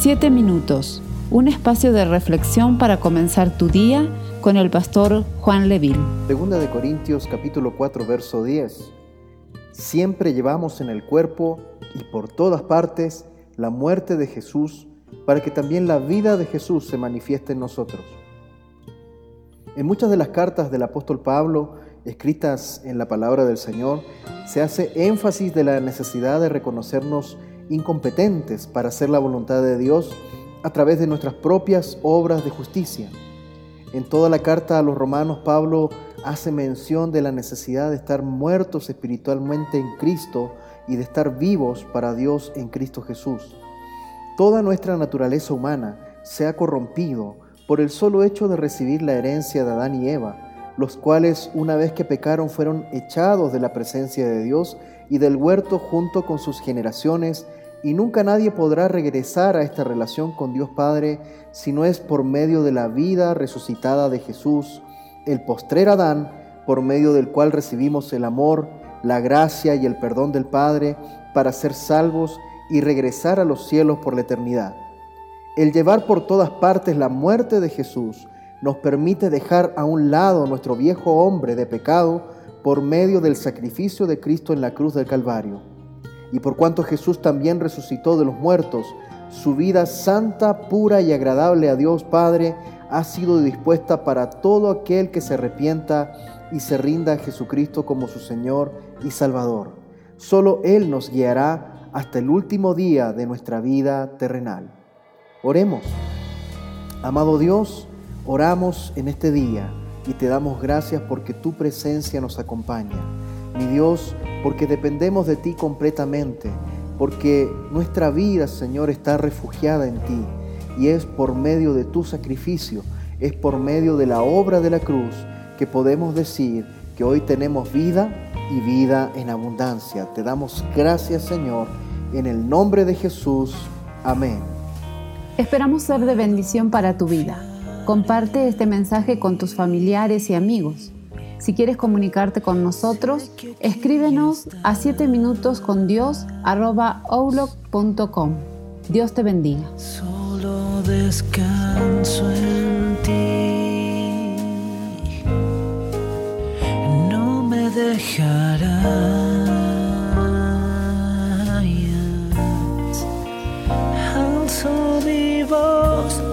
Siete minutos, un espacio de reflexión para comenzar tu día con el pastor Juan Leville. Segunda de Corintios capítulo 4 verso 10. Siempre llevamos en el cuerpo y por todas partes la muerte de Jesús para que también la vida de Jesús se manifieste en nosotros. En muchas de las cartas del apóstol Pablo, escritas en la palabra del Señor, se hace énfasis de la necesidad de reconocernos incompetentes para hacer la voluntad de Dios a través de nuestras propias obras de justicia. En toda la carta a los romanos, Pablo hace mención de la necesidad de estar muertos espiritualmente en Cristo y de estar vivos para Dios en Cristo Jesús. Toda nuestra naturaleza humana se ha corrompido por el solo hecho de recibir la herencia de Adán y Eva, los cuales una vez que pecaron fueron echados de la presencia de Dios y del huerto junto con sus generaciones y nunca nadie podrá regresar a esta relación con Dios Padre si no es por medio de la vida resucitada de Jesús, el postrer Adán, por medio del cual recibimos el amor, la gracia y el perdón del Padre para ser salvos y regresar a los cielos por la eternidad. El llevar por todas partes la muerte de Jesús nos permite dejar a un lado nuestro viejo hombre de pecado por medio del sacrificio de Cristo en la cruz del Calvario y por cuanto Jesús también resucitó de los muertos, su vida santa, pura y agradable a Dios Padre ha sido dispuesta para todo aquel que se arrepienta y se rinda a Jesucristo como su Señor y Salvador. Solo Él nos guiará hasta el último día de nuestra vida terrenal. Oremos. Amado Dios, oramos en este día y te damos gracias porque tu presencia nos acompaña. Mi Dios, porque dependemos de ti completamente, porque nuestra vida, Señor, está refugiada en ti y es por medio de tu sacrificio, es por medio de la obra de la cruz que podemos decir que hoy tenemos vida y vida en abundancia. Te damos gracias, Señor, en el nombre de Jesús. Amén. Esperamos ser de bendición para tu vida. Comparte este mensaje con tus familiares y amigos. Si quieres comunicarte con nosotros, escríbenos a 7 minutos con Dios Dios te bendiga. Solo descanso en ti. No me dejarás. Alzo mi voz.